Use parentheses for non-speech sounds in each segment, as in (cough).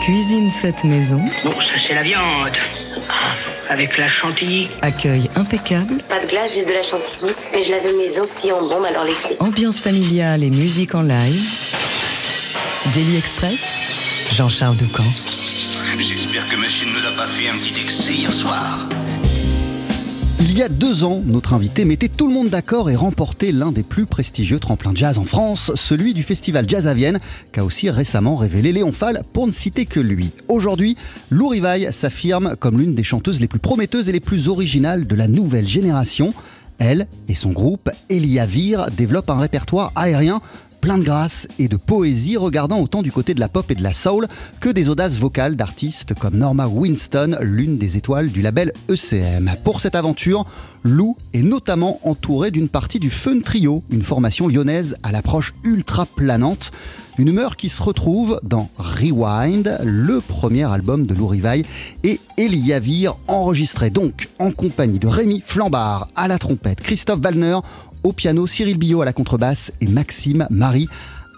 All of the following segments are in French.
Cuisine faite maison. Bon, ça c'est la viande. Avec la chantilly. Accueil impeccable. Pas de glace, juste de la chantilly. Mais je l'avais maison si en bombe, alors les Ambiance familiale et musique en live. Daily Express. Jean-Charles Doucan. J'espère que monsieur ne nous a pas fait un petit excès hier soir. Il y a deux ans, notre invité mettait tout le monde d'accord et remportait l'un des plus prestigieux tremplins jazz en France, celui du festival Jazz à Vienne, qu'a aussi récemment révélé Léon Fall, pour ne citer que lui. Aujourd'hui, Lou Rivaille s'affirme comme l'une des chanteuses les plus prometteuses et les plus originales de la nouvelle génération. Elle et son groupe, Elia Vir, développent un répertoire aérien plein de grâce et de poésie, regardant autant du côté de la pop et de la soul que des audaces vocales d'artistes comme Norma Winston, l'une des étoiles du label ECM. Pour cette aventure, Lou est notamment entouré d'une partie du Fun Trio, une formation lyonnaise à l'approche ultra planante. Une humeur qui se retrouve dans Rewind, le premier album de Lou Rivaille, et Eliavir, enregistré donc en compagnie de Rémi Flambard à la trompette, Christophe Wallner au piano, Cyril Billot à la contrebasse et Maxime Marie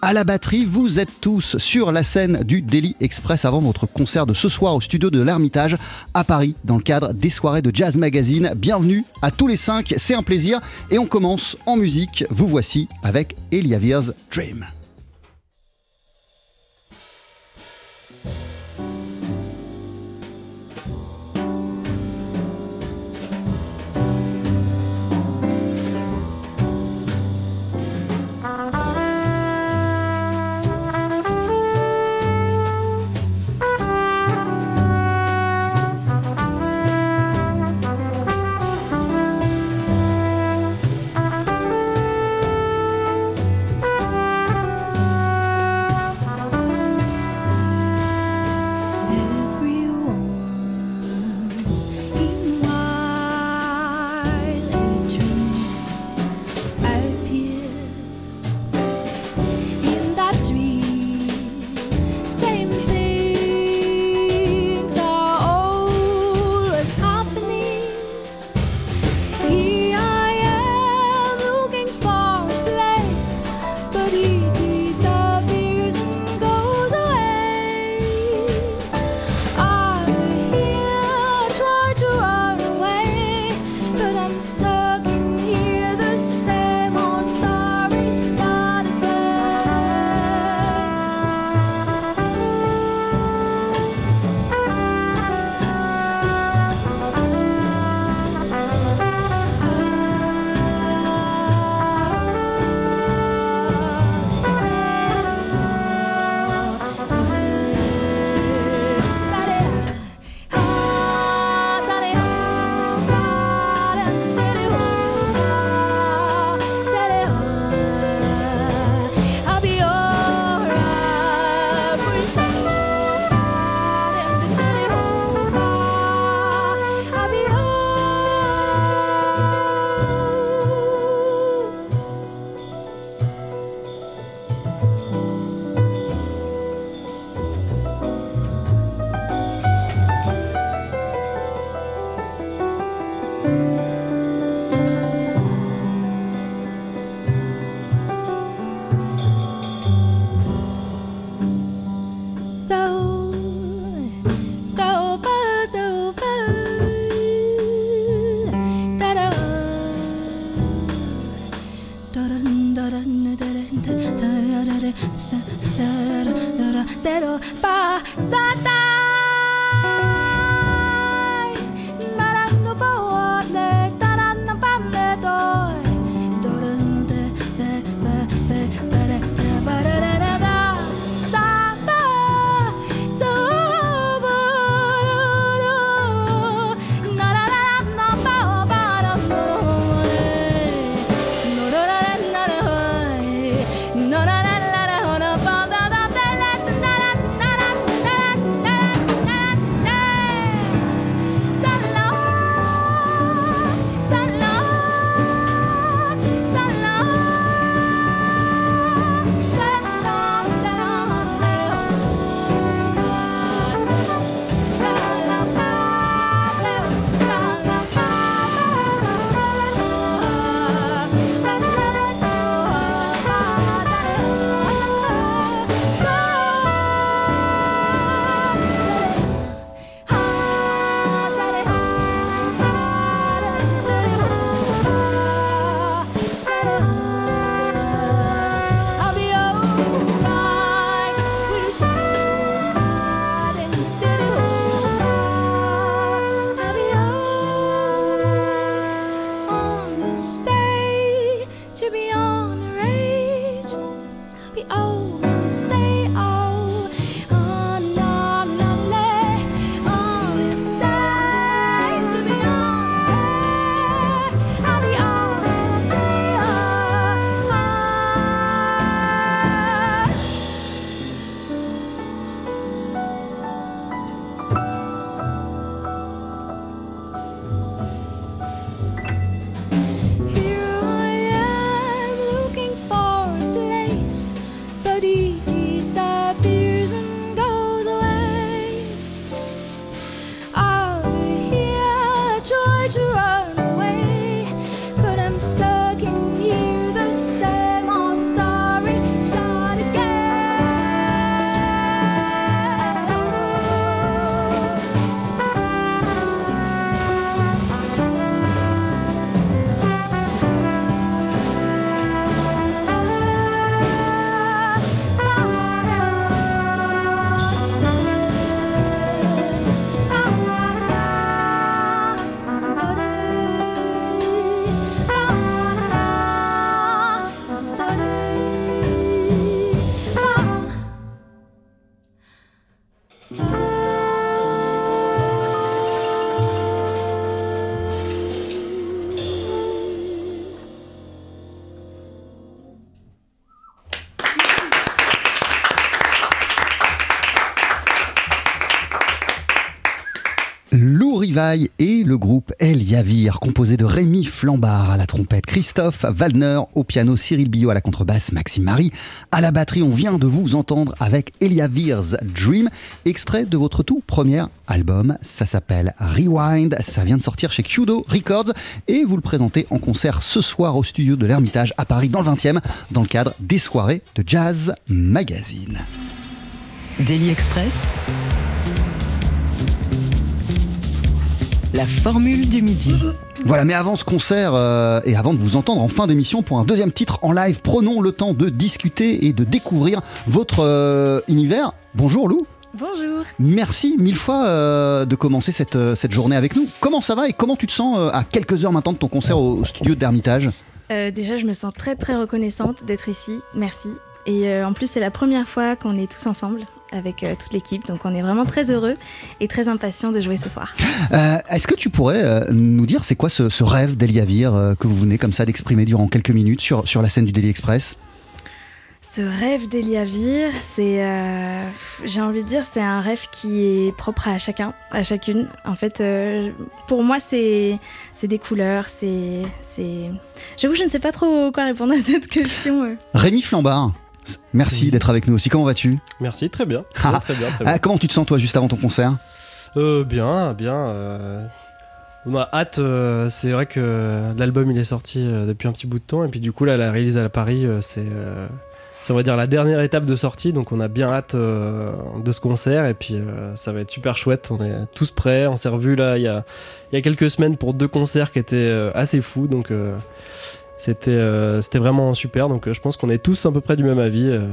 à la batterie. Vous êtes tous sur la scène du Daily Express avant votre concert de ce soir au studio de l'Ermitage à Paris dans le cadre des soirées de Jazz Magazine. Bienvenue à tous les cinq, c'est un plaisir et on commence en musique. Vous voici avec Eliavir's Dream. Satan. Et le groupe El Yavir, composé de Rémi Flambard à la trompette, Christophe Waldner au piano, Cyril Billot à la contrebasse, Maxime Marie à la batterie. On vient de vous entendre avec El Yavir's Dream, extrait de votre tout premier album. Ça s'appelle Rewind. Ça vient de sortir chez Kudo Records et vous le présentez en concert ce soir au studio de l'Ermitage à Paris dans le 20e, dans le cadre des soirées de Jazz Magazine. Daily Express La formule du midi. Voilà, mais avant ce concert euh, et avant de vous entendre en fin d'émission pour un deuxième titre en live, prenons le temps de discuter et de découvrir votre euh, univers. Bonjour Lou. Bonjour. Merci mille fois euh, de commencer cette, cette journée avec nous. Comment ça va et comment tu te sens à quelques heures maintenant de ton concert au, studio d'Ermitage Déjà, je me sens très très reconnaissante d'être ici. Merci. Et en plus, c'est la première fois qu'on est tous ensemble avec euh, toute l'équipe. Donc on est vraiment très heureux et très impatient de jouer ce soir. Euh, est-ce que tu pourrais euh, nous dire c'est quoi ce, rêve d'Eliavir que vous venez comme ça d'exprimer durant quelques minutes sur, sur la scène du Daily Express? Ce rêve d'Eliavir, c'est, j'ai envie de dire, c'est un rêve qui est propre à chacun, à chacune. En fait, pour moi, c'est, c'est des couleurs, c'est, c'est. J'avoue, je ne sais pas trop quoi répondre à cette question. Rémi Flambard, Merci d'être avec nous aussi. Comment vas-tu? Merci, très bien. Ah. très bien, ah, comment tu te sens toi juste avant ton concert? Euh, Bien, bien. Euh, on a hâte. Euh, c'est vrai que l'album il est sorti depuis un petit bout de temps et puis du coup là la release à Paris c'est on va dire la dernière étape de sortie donc on a bien hâte de ce concert et puis ça va être super chouette. On est tous prêts. On s'est revu là il y a, il y a quelques semaines pour deux concerts qui étaient assez fous donc c'était euh, c'était vraiment super. Donc euh, je pense qu'on est tous à peu près du même avis. Euh.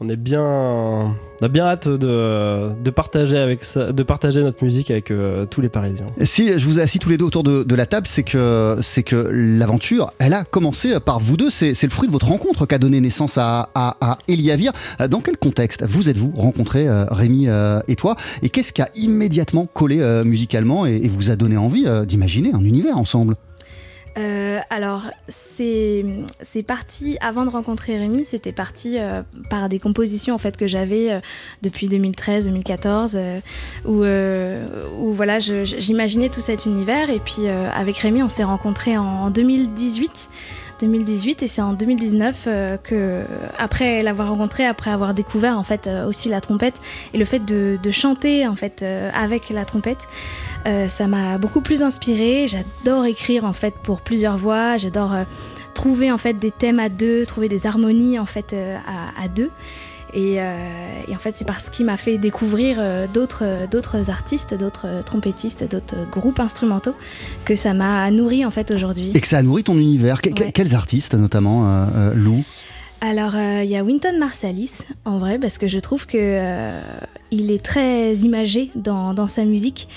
on est bien, on a bien hâte de, partager avec de partager notre musique avec tous les Parisiens. Si je vous ai assis tous les deux autour de, la table, c'est que c'est que l'aventure, elle a commencé par vous deux. C'est le fruit de votre rencontre qu'a donné naissance à, à, Eliavir. Dans quel contexte vous êtes-vous rencontrés, Rémi et toi? Et qu'est-ce qui a immédiatement collé musicalement et, vous a donné envie d'imaginer un univers ensemble? Euh, alors, c'est parti, avant de rencontrer Rémi, c'était parti euh, par des compositions en fait, que j'avais euh, depuis 2013-2014, où, voilà, j'imaginais tout cet univers. Et puis, avec Rémi, on s'est rencontrés en 2018. 2018 et c'est en 2019 que après l'avoir rencontré, après avoir découvert en fait aussi la trompette et le fait de, chanter en fait avec la trompette, euh, ça m'a beaucoup plus inspiré. J'adore écrire en fait pour plusieurs voix. J'adore euh, trouver en fait des thèmes à deux, trouver des harmonies en fait euh, à, deux. Et, en fait, c'est parce qu'il m'a fait découvrir d'autres, d'autres artistes, d'autres trompettistes, d'autres groupes instrumentaux que ça m'a nourri en fait aujourd'hui. Et que ça a nourri ton univers. Quels artistes notamment, Lou? Alors, il y a Winton Marsalis, en vrai, parce que je trouve que il est très imagé dans, dans sa musique.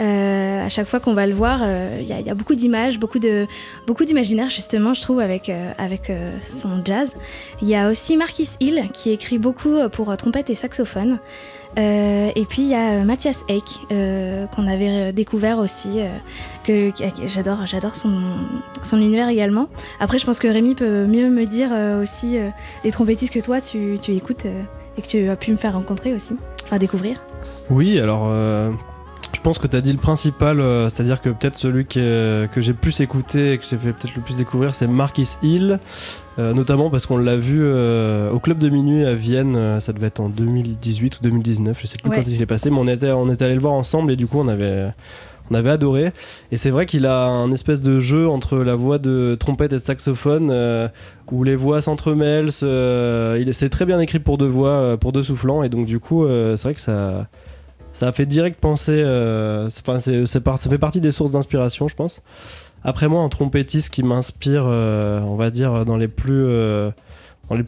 Euh, à chaque fois qu'on va le voir, euh, il y, a- beaucoup d'images, beaucoup de beaucoup d'imaginaire justement, je trouve, avec euh, avec son jazz. Il y a aussi Marquis Hill qui écrit beaucoup pour trompette et saxophone. Et puis il y a Mathias Eck qu'on avait découvert aussi, que, j'adore, j'adore son, son univers également. Après, je pense que Rémi peut mieux me dire aussi les trompettistes que toi tu, tu écoutes et que tu as pu me faire rencontrer aussi, enfin découvrir. Oui, alors je pense que tu as dit le principal, euh, c'est-à-dire que peut-être celui que, que j'ai plus écouté et que j'ai fait peut-être le plus découvrir, c'est Marquis Hill, euh, notamment parce qu'on l'a vu euh, au club de minuit à Vienne, euh, ça devait être en 2018 ou 2019, je sais plus Ouais. quand il est passé, mais on était, on était allé le voir ensemble et du coup on avait. On avait adoré et c'est vrai qu'il a un espèce de jeu entre la voix de trompette et de saxophone euh, où les voix s'entremêlent. il c'est très bien écrit pour deux voix, euh, pour deux soufflants et donc du coup euh, c'est vrai que ça ça fait direct penser. euh, ça fait partie des sources d'inspiration, je pense. Après moi, un trompettiste qui m'inspire, euh, on va dire dans les plus euh,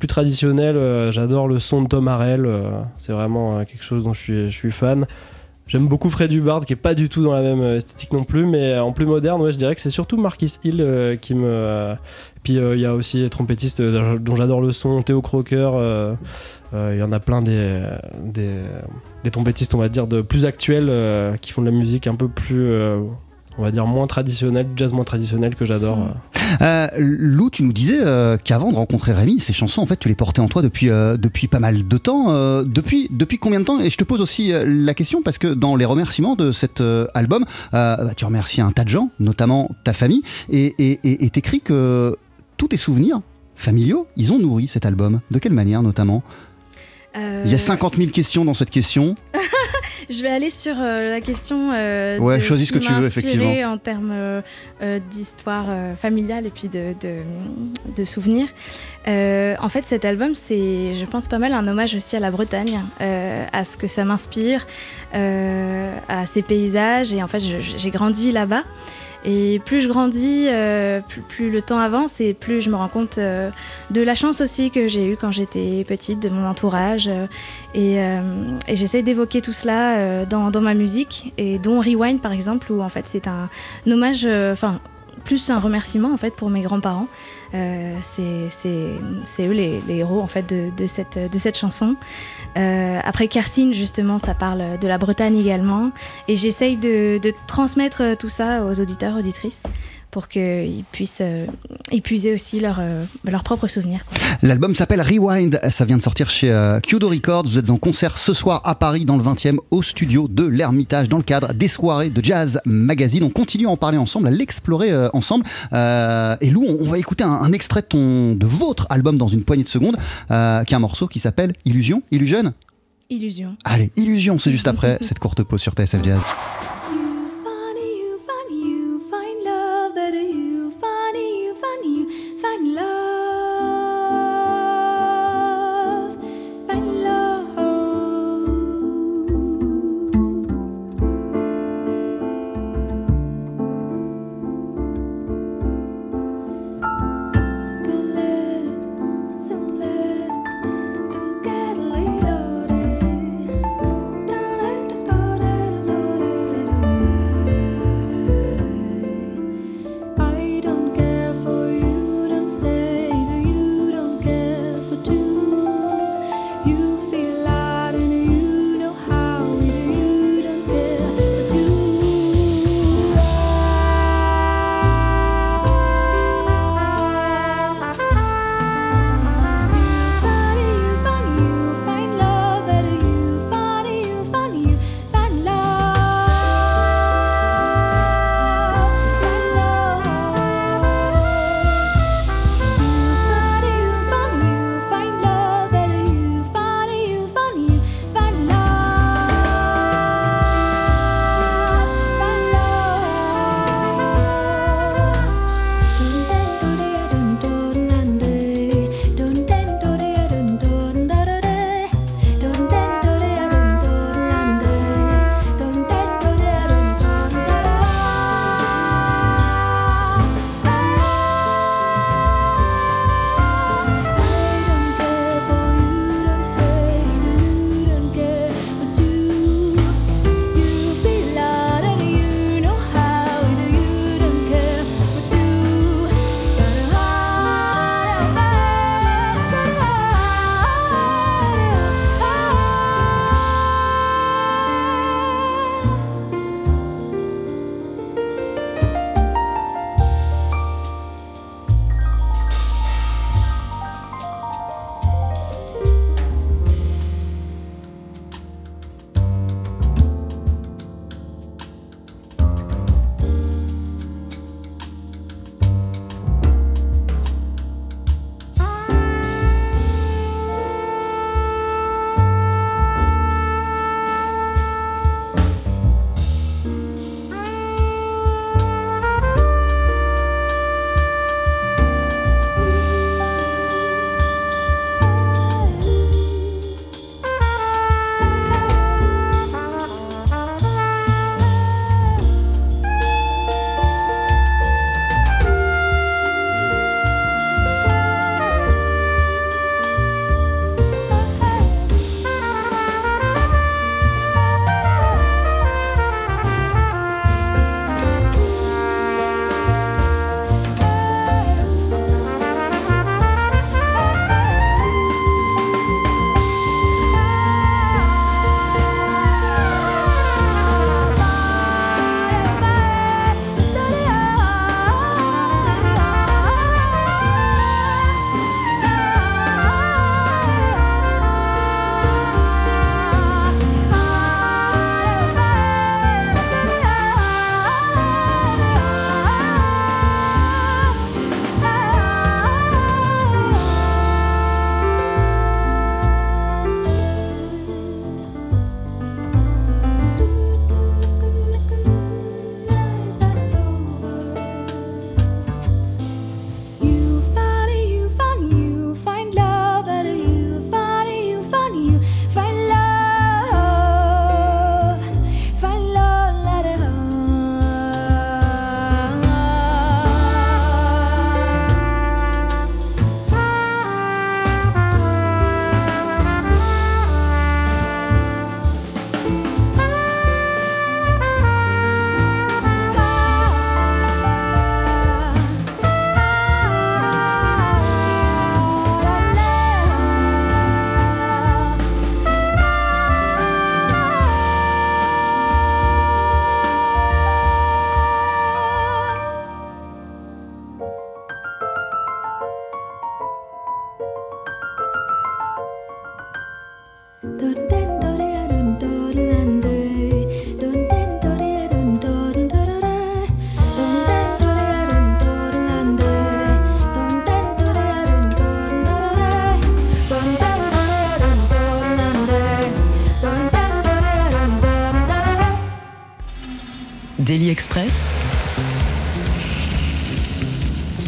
traditionnels, j'adore le son de Tom Harrell. c'est vraiment quelque chose dont je suis fan. J'aime beaucoup Fred Hubbard, qui est pas du tout dans la même euh, esthétique non plus, mais en plus moderne, ouais, je dirais que c'est surtout Marquis Hill euh, qui me. euh, puis euh, il y a aussi les trompettistes euh, dont j'adore le son, Théo Crocker. euh, euh, Il y en a plein des, des, des trompettistes, on va dire, de plus actuels euh, qui font de la musique un peu plus, euh, on va dire, moins traditionnelle, du jazz moins traditionnel que j'adore. Mm. euh. Lou, tu nous disais euh, qu'avant de rencontrer Rémi, ces chansons, en fait, tu les portais en toi depuis, euh, depuis pas mal de temps. Euh, depuis, depuis combien de temps? Et je te pose aussi la question parce que dans les remerciements de cet euh, album, euh, bah, tu remercies un tas de gens, notamment ta famille, et et- et- et t'écris que tous tes souvenirs familiaux, ils ont nourri cet album. De quelle manière, notamment? Euh, Il y a 50 000 questions dans cette question. (laughs) Je vais aller sur euh, la question. euh, Ouais, de choisis ce que tu veux, effectivement. En termes euh, d'histoire familiale et puis de, de, de souvenirs. En fait, cet album, c'est, je pense, pas mal un hommage aussi à la Bretagne, à ce que ça m'inspire, à ces paysages. Et en fait, j'ai grandi là-bas. Et plus je grandis, euh, plus, le temps avance et plus je me rends compte euh, de la chance aussi que j'ai eue quand j'étais petite, de mon entourage. euh, et, et j'essaie d'évoquer tout cela dans, ma musique, et dont Rewind par exemple, où en fait c'est un, hommage, enfin plus un remerciement en fait pour mes grands-parents. C'est- eux les, héros en fait de cette chanson. Euh, après Kersine justement, ça parle de la Bretagne également, et j'essaye de, de transmettre tout ça aux auditeurs, auditrices, pour qu'ils puissent euh, épuiser aussi leurs euh, leurs propres souvenirs. L'album s'appelle Rewind, ça vient de sortir chez euh, Kyodo Records. Vous êtes en concert ce soir à Paris dans le 20e au studio de l'Ermitage dans le cadre des soirées de Jazz Magazine. On continue à en parler ensemble, à l'explorer euh, ensemble. Euh, et Lou, on, on va écouter un, un extrait de, ton, de votre album dans une poignée de secondes, euh, qui est un morceau qui s'appelle Illusion. Illusion? Illusion. Allez, Illusion, c'est juste après cette courte pause sur TSF Jazz.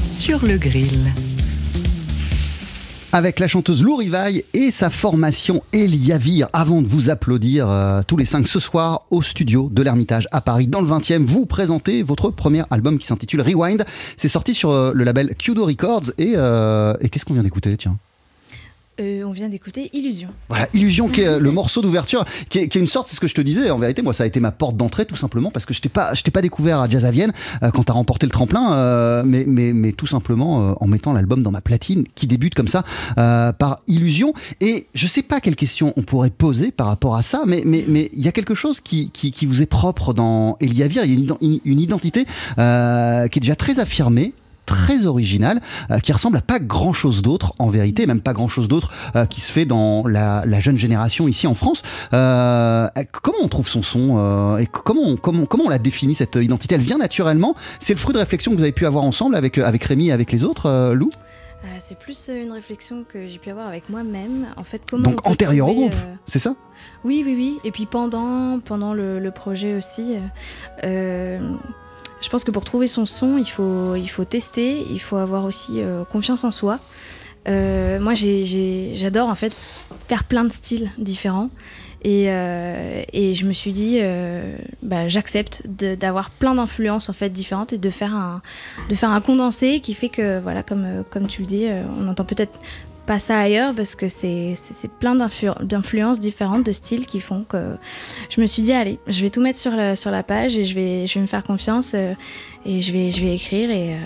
Sur le grill. Avec la chanteuse Lou Rivaille et sa formation Eliavir. Avant de vous applaudir euh, tous les cinq ce soir au studio de l'Ermitage à Paris, dans le 20e, vous présentez votre premier album qui s'intitule Rewind. C'est sorti sur euh, le label Kudo Records. Et, euh, et qu'est-ce qu'on vient d'écouter Tiens? Euh, on vient d'écouter Illusion. Voilà, Illusion, qui est euh, le morceau d'ouverture, qui est, une sorte, c'est ce que je te disais, en vérité, moi ça a été ma porte d'entrée tout simplement, parce que je t'ai pas, t'ai pas découvert à Jazz à Vienne euh, quand tu as remporté le tremplin, mais, mais, mais tout simplement en mettant l'album dans ma platine, qui débute comme ça, par Illusion. Et je sais pas quelle question on pourrait poser par rapport à ça, mais il mais, y a quelque chose qui, qui, vous est propre dans Eliavir, il y a une, ident- une identité qui est déjà très affirmée, très original, euh, qui ressemble à pas grand chose d'autre en vérité, même pas grand chose d'autre euh, qui se fait dans la, la jeune génération ici en France. Euh, comment on trouve son son et comment on, comment, comment on la définit cette identité? Elle vient naturellement C'est le fruit de réflexion que vous avez pu avoir ensemble avec, avec Rémi et avec les autres, Lou? C'est plus une réflexion que j'ai pu avoir avec moi-même. En fait, comment Donc on peut antérieur au groupe, euh, c'est ça? Oui, oui, oui. Et puis pendant, pendant le, le projet aussi, euh, je pense que pour trouver son son, il faut, il faut tester, il faut avoir aussi euh, confiance en soi. Euh, moi, j'adore en fait faire plein de styles différents. Et, euh, et je me suis dit, bah, j'accepte d'avoir plein d'influences en fait différentes et de faire un, de faire un condensé qui fait que, voilà, comme, comme tu le dis, on entend peut-être pas ça ailleurs parce que c'est plein d'influ- d'influences différentes, de styles qui font que je me suis dit, allez, je vais tout mettre sur la, sur la page et je vais, je vais me faire confiance euh, et je vais, je vais écrire et, euh,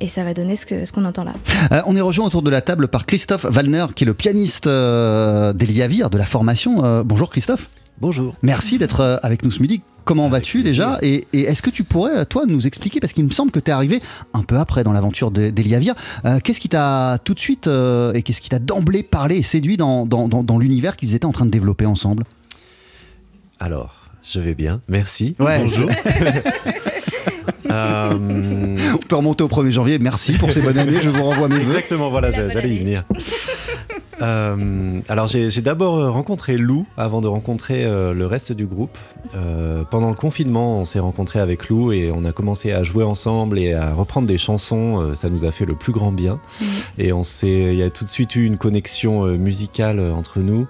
et ça va donner ce que- ce qu'on entend là. Euh, on est rejoint autour de la table par Christophe Wallner, qui est le pianiste euh, d'Eliavir, de la formation. Bonjour Christophe. Bonjour. Merci d'être euh, avec nous ce midi. Comment vas-tu déjà Et, et est-ce que tu pourrais, euh, toi, nous expliquer, parce qu'il me semble que tu es arrivé un peu après dans l'aventure de- d'Eliavir, euh, qu'est-ce qui t'a tout de suite euh, et qu'est-ce qui t'a d'emblée parlé et séduit dans, dans- dans- dans l'univers qu'ils étaient en train de développer ensemble? Alors, je vais bien, merci. Ouais. Bonjour. (laughs) (laughs) Euh, On peut remonter au 1er janvier. Merci pour ces bonnes années. Je vous renvoie mes voeux. exactement, voilà, j'a- j'allais y venir. (laughs) Euh, alors, j'ai d'abord euh, rencontré Lou avant de rencontrer euh, le reste du groupe. Euh, pendant le confinement, on s'est rencontré avec Lou et on a commencé à jouer ensemble et à reprendre des chansons. Ça nous a fait le plus grand bien. Et on s'est, il y a tout de suite eu une connexion musicale entre nous.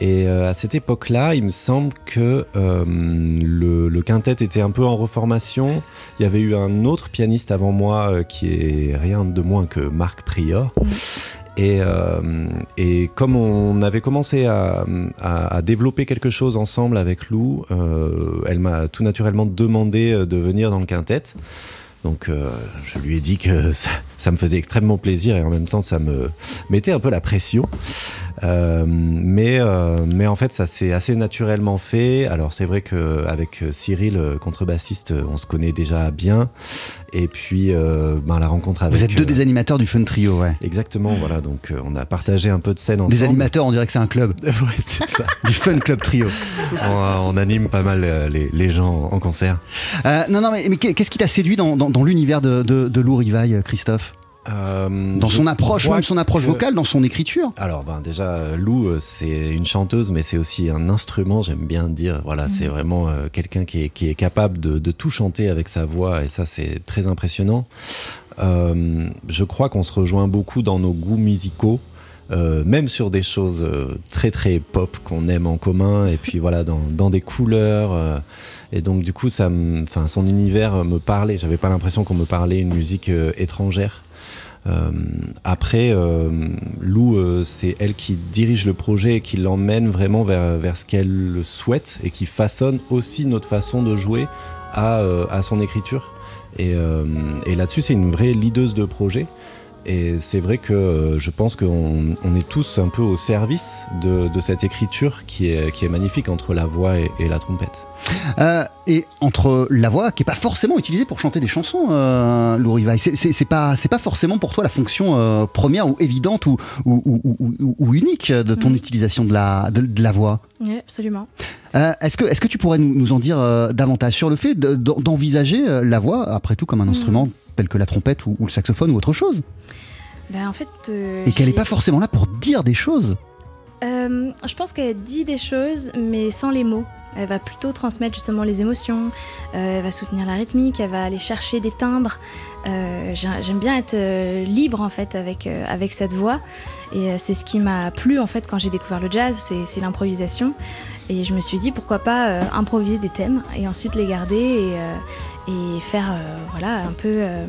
Et à cette époque-là, il me semble que euh, le, le quintet était un peu en reformation. Il y avait eu un autre pianiste avant moi euh, qui est rien de moins que Marc Prior. Et, euh, et comme on avait commencé à, à- à développer quelque chose ensemble avec Lou, euh, elle m'a tout naturellement demandé euh, de venir dans le quintet. Donc euh, je lui ai dit que ça, ça me faisait extrêmement plaisir et en même temps ça me mettait un peu la pression. Euh, mais, euh, mais en fait, ça s'est assez naturellement fait. Alors, c'est vrai qu'avec Cyril, euh, contrebassiste, euh, on se connaît déjà bien. Et puis, ben, la rencontre avec. Vous êtes deux des animateurs du Fun Trio, ouais. Exactement, voilà. Donc, on a partagé un peu de scène ensemble. Des animateurs, on dirait que c'est un club. (laughs) Ouais, c'est ça. Du Fun Club Trio. on, on anime pas mal les, les gens en concert. Non, non, mais, mais qu'est-ce qui t'a séduit dans, dans- dans l'univers de, de, de Lou Rivaille, Christophe? Euh, Dans son approche, même son approche que- vocale, dans son écriture Alors ben déjà Lou euh, c'est une chanteuse mais c'est aussi un instrument j'aime bien dire voilà c'est vraiment euh, quelqu'un qui est, qui est capable de, de tout chanter avec sa voix et ça c'est très impressionnant. Euh, je crois qu'on se rejoint beaucoup dans nos goûts musicaux. euh, même sur des choses euh, très très pop qu'on aime en commun et puis voilà dans, dans des couleurs euh, et donc du coup ça me- enfin son univers me parlait j'avais pas l'impression qu'on me parlait une musique euh, étrangère euh, après, euh, Lou, euh, c'est elle qui dirige le projet et qui l'emmène vraiment vers, vers ce qu'elle le souhaite et qui façonne aussi notre façon de jouer à, à son écriture. Et, et là-dessus, c'est une vraie leaduse de projet. Et c'est vrai que euh, je pense qu'on on est tous un peu au service de, de cette écriture qui est, qui est magnifique entre la voix et, et la trompette. Euh, et entre la voix, qui est pas forcément utilisée pour chanter des chansons, euh, Lou Rivaille, c'est- c'est c'est pas, c'est pas forcément pour toi la fonction euh, première ou évidente ou, ou, ou- ou- ou- ou unique de ton Mhm. utilisation de la, de, de la voix. Oui, absolument. Euh, Est-ce que, est que tu pourrais nous, nous en dire euh, davantage sur le fait de- d'en- d'envisager la voix, après tout, comme un Mhm. instrument tel que la trompette ou, ou le saxophone ou autre chose Ben, en fait, euh, Et qu'elle n'est pas forcément là pour dire des choses Euh, je pense qu'elle dit des choses, mais sans les mots. Elle va plutôt transmettre justement les émotions, euh, elle va soutenir la rythmique, elle va aller chercher des timbres. J'ai- J'aime bien être libre en fait avec, avec cette voix. Et c'est ce qui m'a plu en fait quand j'ai découvert le jazz, c'est l'improvisation. Et je me suis dit pourquoi pas improviser des thèmes et ensuite les garder et, et faire euh, voilà, un peu euh,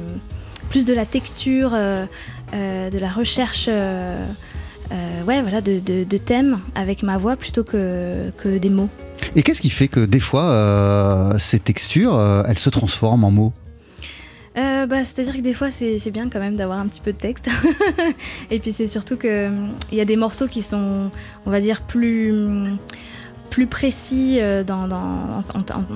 plus de la texture, euh, de la recherche. ouais, voilà, de, de- de thèmes avec ma voix plutôt que, que des mots. Et qu'est-ce qui fait que des fois, ces textures, elles se transforment en mots? Euh, bah, C'est-à-dire que des fois, c'est bien quand même d'avoir un petit peu de texte. (laughs) Et puis c'est surtout qu'il y a des morceaux qui sont, on va dire, plus, hum, plus précis euh, dans, en,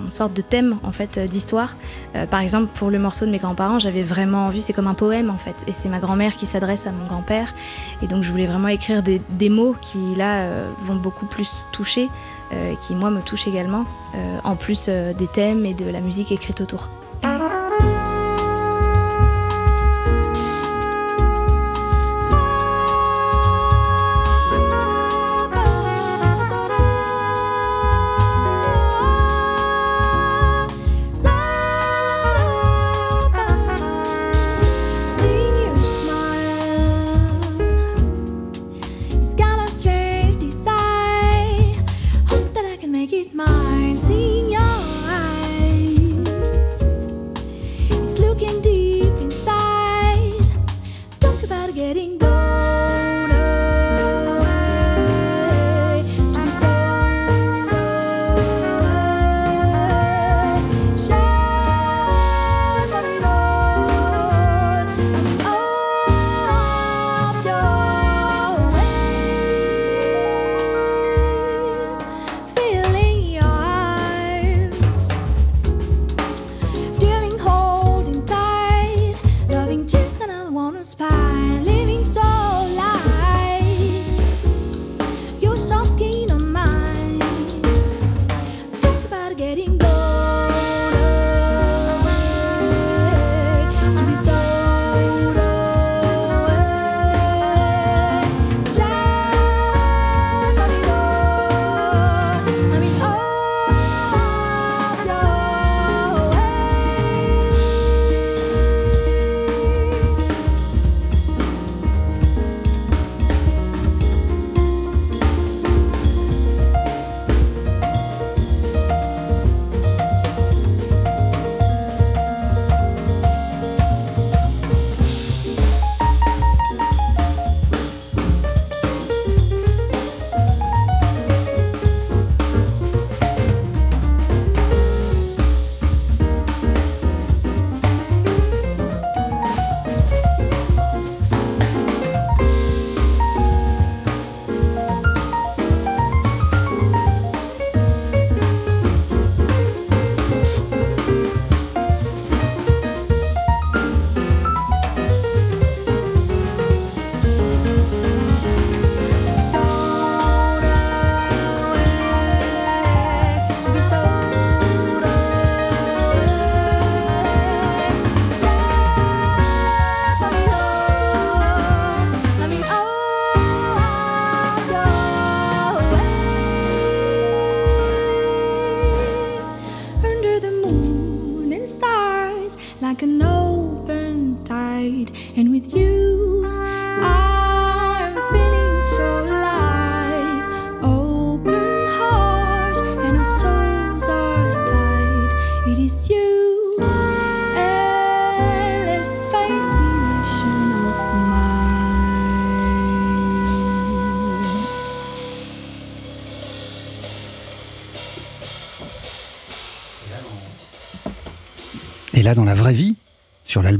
sorte de thème en fait euh, d'histoire. Euh, par exemple, pour le morceau de mes grands-parents, j'avais vraiment envie, c'est comme un poème en fait. Et c'est ma grand-mère qui s'adresse à mon grand-père. Et donc je voulais vraiment écrire des, mots qui là vont beaucoup plus toucher, qui moi me touchent également, en plus des thèmes et de la musique écrite autour.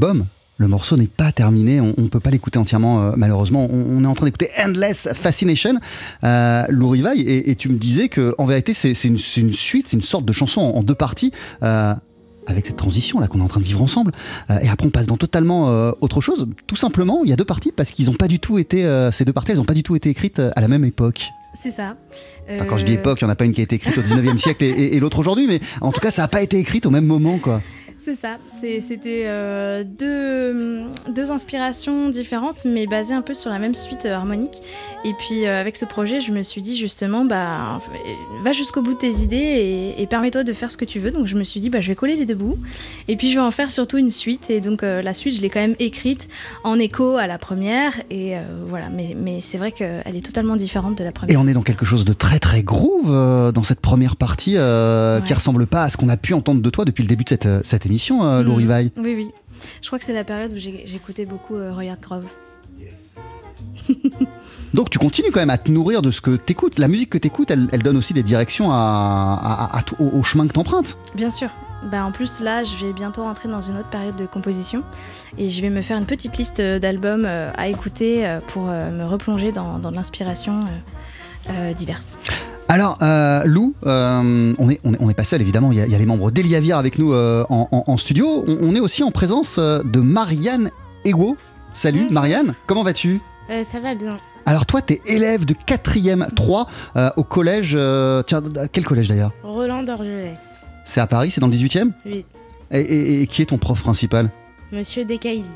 L'album, Le morceau n'est pas terminé, on ne peut pas l'écouter entièrement euh, malheureusement. On, on est en train d'écouter Endless Fascination, euh, Lou Rivaille, et, et tu me disais que en vérité c'est une, suite, c'est une sorte de chanson en, en deux parties. euh, avec cette transition là qu'on est en train de vivre ensemble, Euh, et après on passe dans totalement autre chose. Tout simplement, il y a deux parties parce qu'ils n'ont pas du tout été, ces deux parties, elles n'ont pas du tout été écrites à la même époque. C'est ça. Enfin, quand je dis époque, il n'y en a pas une qui a été écrite au 19e siècle et, et- et l'autre aujourd'hui, mais en tout cas, ça n'a pas été écrite au même moment, quoi. C'est ça. C'était euh, deux, deux inspirations différentes, mais basées un peu sur la même suite euh, harmonique. Et puis euh, avec ce projet, je me suis dit justement, bah, va jusqu'au bout de tes idées et, et permets-toi de faire ce que tu veux. Donc je me suis dit, bah, je vais coller les deux bouts. Et puis je vais en faire surtout une suite. Et donc euh, la suite, je l'ai quand même écrite en écho à la première. Et voilà. Mais, mais c'est vrai qu'elle est totalement différente de la première. Et on est dans quelque chose de très très groove dans cette première partie Ouais. qui ressemble pas à ce qu'on a pu entendre de toi depuis le début de cette, cette émission, euh, Lou Mhm. Rivaille. Oui, oui. Je crois que c'est la période où j'écoutais beaucoup euh, Roy Grove. (laughs) Donc tu continues quand même à te nourrir de ce que t'écoutes. La musique que t'écoutes, elle, elle donne aussi des directions à, à- à tout- au, au chemin que t'empruntes. Bien sûr. Bah, en plus, là, je vais bientôt rentrer dans une autre période de composition et je vais me faire une petite liste euh, d'albums euh, à écouter euh, pour me replonger dans, dans de l'inspiration diverse. Alors, euh, Lou, euh, on est, on est pas seul évidemment, il y, a- il y a les membres d'Eliavir avec nous euh, en, en- en studio. On, on est aussi en présence de Marianne Ego. Salut Marianne, comment vas-tu? Euh, ça va bien. Alors toi, t'es élève de 4e 3 euh, au collège... tiens, quel collège d'ailleurs? Roland d'Orgelès. C'est à Paris, c'est dans le 18e Oui. et, et- et qui est ton prof principal? Monsieur.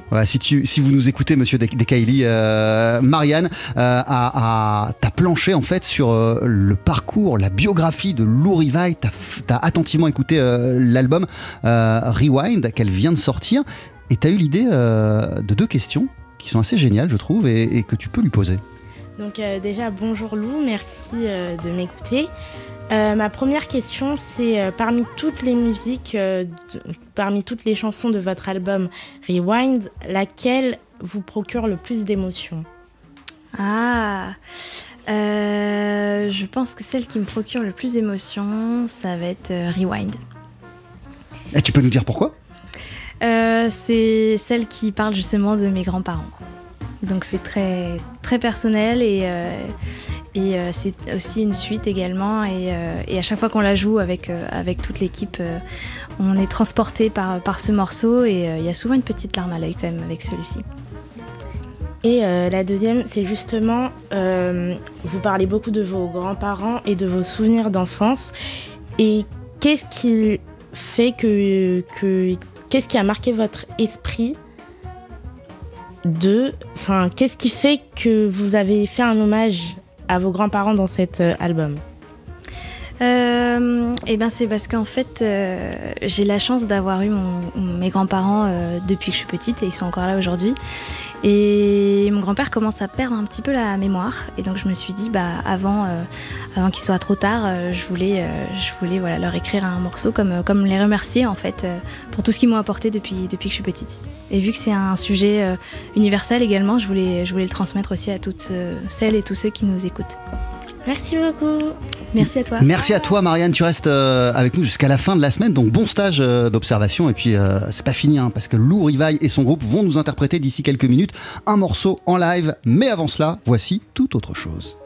Voilà, si, tu, si vous nous écoutez, monsieur De- Descailly, euh, Marianne euh, a, a- planché en fait sur euh, le parcours, la biographie de Lou Rivaille. T'as, f- t'as attentivement écouté euh, l'album Rewind qu'elle vient de sortir et t'as eu l'idée de deux questions qui sont assez géniales, je trouve, et que tu peux lui poser. Donc euh, déjà, bonjour Lou, merci euh, de m'écouter. Euh, ma première question, c'est euh, parmi toutes les musiques, euh, de- parmi toutes les chansons de votre album Rewind, laquelle vous procure le plus d'émotions? Ah euh, Je pense que celle qui me procure le plus d'émotion, ça va être euh, Rewind. Et tu peux nous dire pourquoi? Euh, c'est celle qui parle justement de mes grands-parents. Donc c'est très, très personnel et, euh, euh, c'est aussi une suite également. Et, euh, et à chaque fois qu'on la joue avec, avec toute l'équipe, on est transporté par, par ce morceau et il y a souvent une petite larme à l'œil quand même avec celui-ci. Et la deuxième, c'est justement, vous parlez beaucoup de vos grands-parents et de vos souvenirs d'enfance. Et qu'est-ce qui fait que qu'est-ce qui a marqué votre esprit de, enfin, qu'est-ce qui fait que vous avez fait un hommage à vos grands-parents dans cet euh, album Euh, et ben c'est parce qu'en fait euh, j'ai la chance d'avoir eu mes grands-parents euh, depuis que je suis petite et ils sont encore là aujourd'hui. Et mon grand-père commence à perdre un petit peu la mémoire et donc je me suis dit bah avant euh, qu'il soit trop tard, euh, je voulais euh, leur écrire un morceau comme les remercier en fait pour tout ce qu'ils m'ont apporté depuis que je suis petite. Et vu que c'est un sujet universel également, je voulais le transmettre aussi à toutes celles et tous ceux qui nous écoutent. Merci beaucoup. Merci à toi. Merci à toi, Marianne. Tu restes euh, avec nous jusqu'à la fin de la semaine. Donc, bon stage euh, d'observation. Et puis, euh, c'est pas fini, hein, parce que Lou Rivaille et son groupe vont nous interpréter d'ici quelques minutes un morceau en live. Mais avant cela, voici tout autre chose.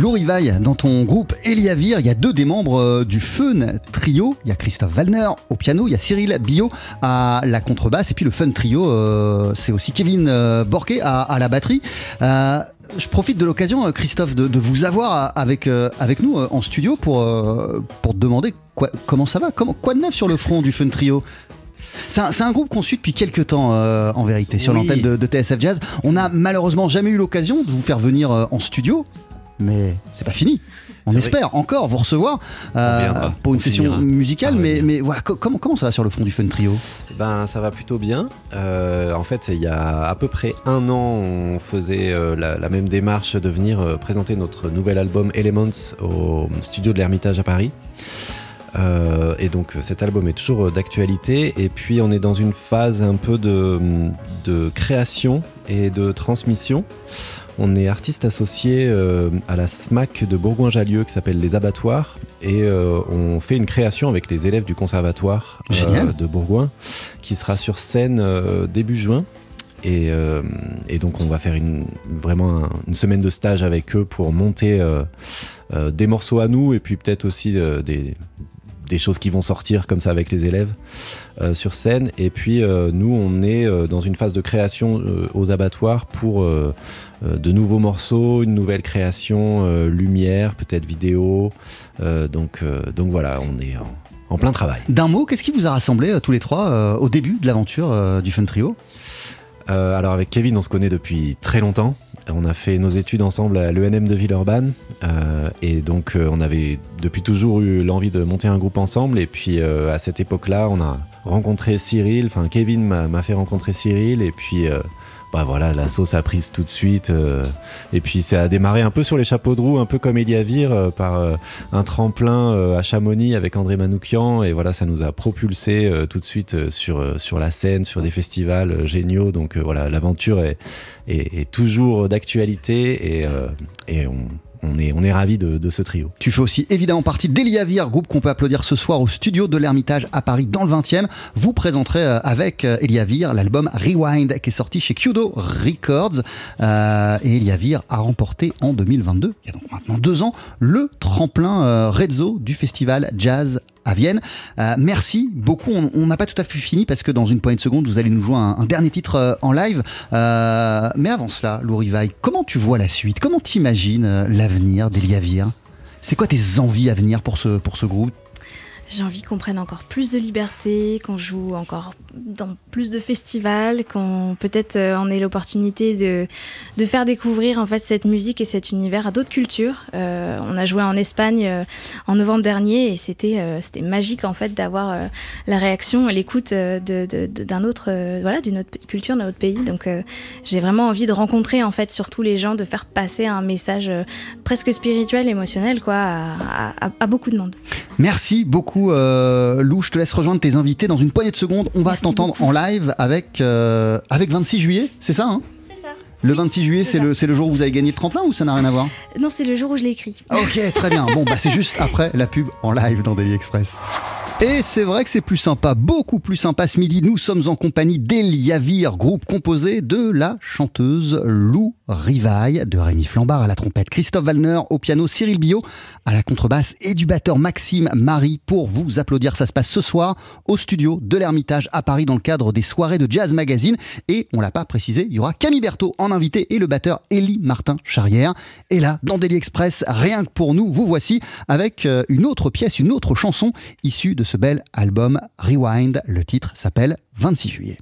Lou Rivaille, dans ton groupe Eliavir, il y a deux des membres euh, du Fun Trio. Il y a Christophe Wallner au piano, il y a Cyril Billot à la contrebasse, et puis le Fun Trio, euh, c'est aussi Kevin euh, Borquet à, à la batterie. Euh, je profite de l'occasion, Christophe, de, de vous avoir avec, avec nous en studio pour, pour te demander quoi- comment ça va, comment, quoi de neuf sur le front du Fun Trio? C'est un, groupe qu'on suit depuis quelques temps euh, en vérité sur Oui. l'antenne de, de TSF Jazz. On n'a malheureusement jamais eu l'occasion de vous faire venir euh, en studio, mais c'est pas fini. On espère encore vous recevoir euh, pour une on session musicale, mais, voilà, co- comment, comment ça va sur le front du Fun Trio? Ben, ça va plutôt bien. Euh, en fait, il y a à peu près un an, on faisait euh, la, la même démarche de venir présenter notre nouvel album Elements au studio de l'Ermitage à Paris. Euh, et donc cet album est toujours d'actualité et puis on est dans une phase un peu de, de création et de transmission. On est artiste associé euh, à la SMAC de Bourgoin-Jallieu qui s'appelle Les Abattoirs et euh, on fait une création avec les élèves du conservatoire euh, de Bourgoin qui sera sur scène début juin. Et, et donc on va faire une, vraiment un- une semaine de stage avec eux pour monter des morceaux à nous et puis peut-être aussi des, des choses qui vont sortir comme ça avec les élèves euh, sur scène. Et puis euh, nous on est euh, dans une phase de création aux abattoirs pour de nouveaux morceaux, une nouvelle création, lumière, peut-être vidéo. Donc, donc voilà, on est en, en plein travail. D'un mot, qu'est-ce qui vous a rassemblé tous les trois au début de l'aventure du Fun Trio? Euh, alors avec Kevin, on se connaît depuis très longtemps. On a fait nos études ensemble à l'ENM de Villeurbanne. Euh, et donc euh, on avait depuis toujours eu l'envie de monter un groupe ensemble. Et puis à cette époque-là, on a rencontré Cyril. Enfin, Kevin m'a fait rencontrer Cyril. Et puis... bah voilà, la sauce a prise tout de suite. euh, et puis ça a démarré un peu sur les chapeaux de roue, un peu comme Eliavir, euh, par euh, un tremplin à Chamonix avec André Manoukian. Et voilà, ça nous a propulsé tout de suite sur, la scène, sur des festivals géniaux. Donc voilà, l'aventure est, toujours d'actualité et, et on, on est, on ravis de, ce trio. Tu fais aussi évidemment partie d'Eliavir, groupe qu'on peut applaudir ce soir au studio de l'Ermitage à Paris dans le 20e. Vous présenterez euh, avec euh, Eliavir l'album Rewind qui est sorti chez Kudo Records. Euh, et Eliavir a remporté en 2022, il y a donc maintenant deux ans, le tremplin Rezzo du festival Jazz à Vienne. Euh, merci beaucoup. On n'a pas tout à fait fini parce que dans une poignée de secondes, vous allez nous jouer un, dernier titre euh, en live. Euh, mais avant cela, Lou Rivaille, comment tu vois la suite? Comment t'imagines l'avenir d'Eliavir C'est quoi tes envies à venir pour ce groupe? J'ai envie qu'on prenne encore plus de liberté, qu'on joue encore dans plus de festivals, qu'on peut-être euh, en ait l'opportunité de, faire découvrir en fait cette musique et cet univers à d'autres cultures. Euh, on a joué en Espagne euh, en novembre dernier et c'était c'était magique en fait d'avoir la réaction et l'écoute de- de- autre voilà d'une autre culture d'un autre pays. Donc j'ai vraiment envie de rencontrer en fait surtout les gens, de faire passer un message presque spirituel, émotionnel quoi à beaucoup de monde. Merci beaucoup, euh, Lou. Je te laisse rejoindre tes invités dans une poignée de secondes. On va t'entendre en live avec, euh, avec 26 juillet, c'est ça hein C'est ça. Le 26 juillet, le, c'est le jour où vous avez gagné le tremplin ou ça n'a rien à voir Non, c'est le jour où je l'ai écrit. Ok, très bien. Bon, bah c'est juste après la pub en live dans Daily Express. Et c'est vrai que c'est plus sympa, beaucoup plus sympa ce midi. Nous sommes en compagnie d'Eliavir, groupe composé de la chanteuse Lou Rivaille, de Rémi Flambard à la trompette, Christophe Wallner au piano, Cyril Billot à la contrebasse et du batteur Maxime Marie pour vous applaudir. Ça se passe ce soir au studio de l'Ermitage à Paris dans le cadre des soirées de Jazz Magazine. Et on l'a pas précisé, il y aura Camille Berthaud en invité et le batteur Élie Martin Charrière. Et là, dans Daily Express, rien que pour nous, vous voici avec euh, une autre pièce, une autre chanson issue de ce bel album Rewind. Le titre s'appelle 26 juillet.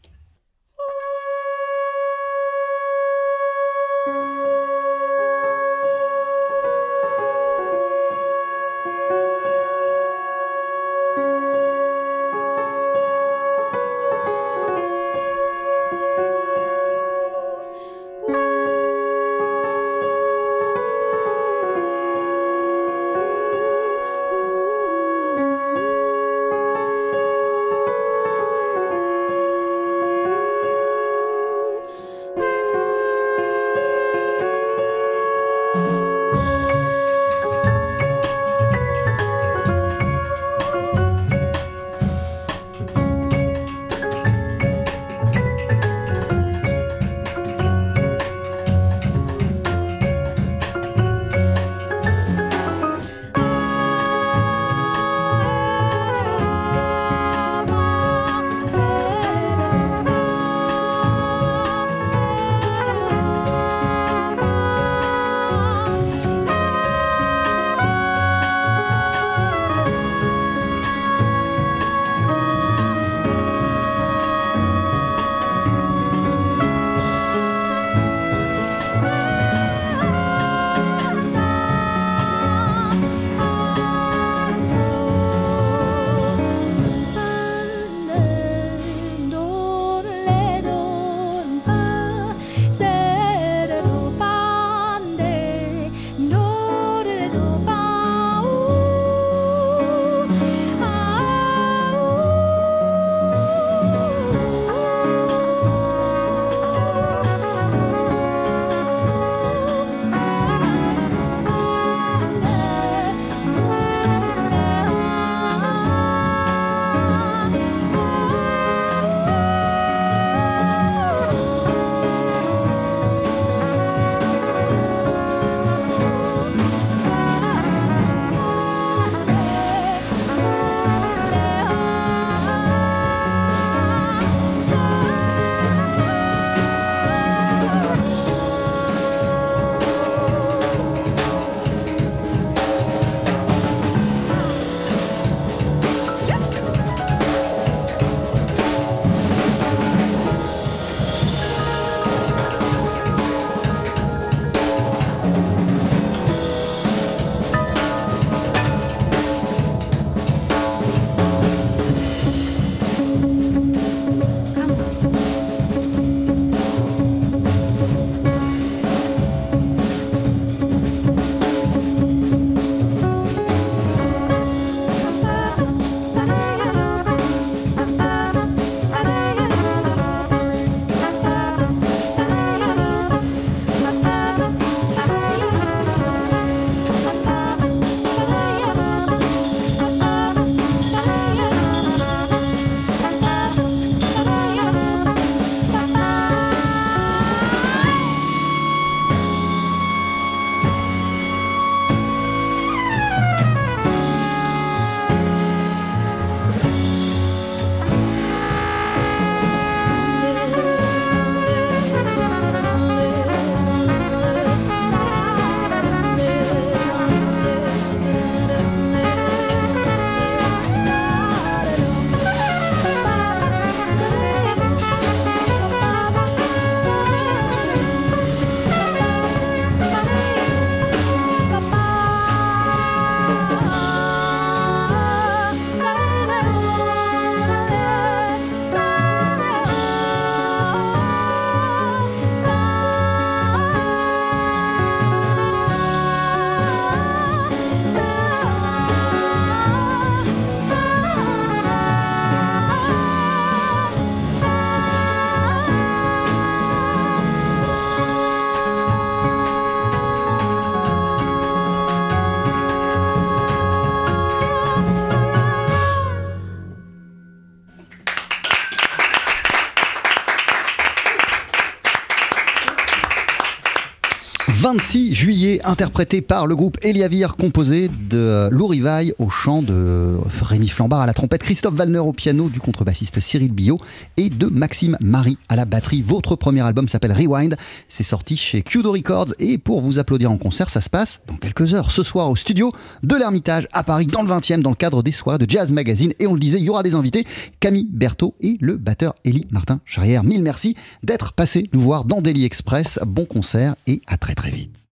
Interprété par le groupe Eliavir, composé de Lou Rivaille au chant, de Rémi Flambard à la trompette, Christophe Wallner au piano, du contrebassiste Cyril Billot et de Maxime Marie à la batterie. Votre premier album s'appelle Rewind. C'est sorti chez Kudo Records et pour vous applaudir en concert, ça se passe dans quelques heures ce soir au studio de l'Ermitage à Paris, dans le 20e, dans le cadre des soirées de Jazz Magazine. Et on le disait, il y aura des invités, Camille Berthaud et le batteur Élie Martin Charrière. Mille merci d'être passé nous voir dans Daily Express. Bon concert et à très très vite.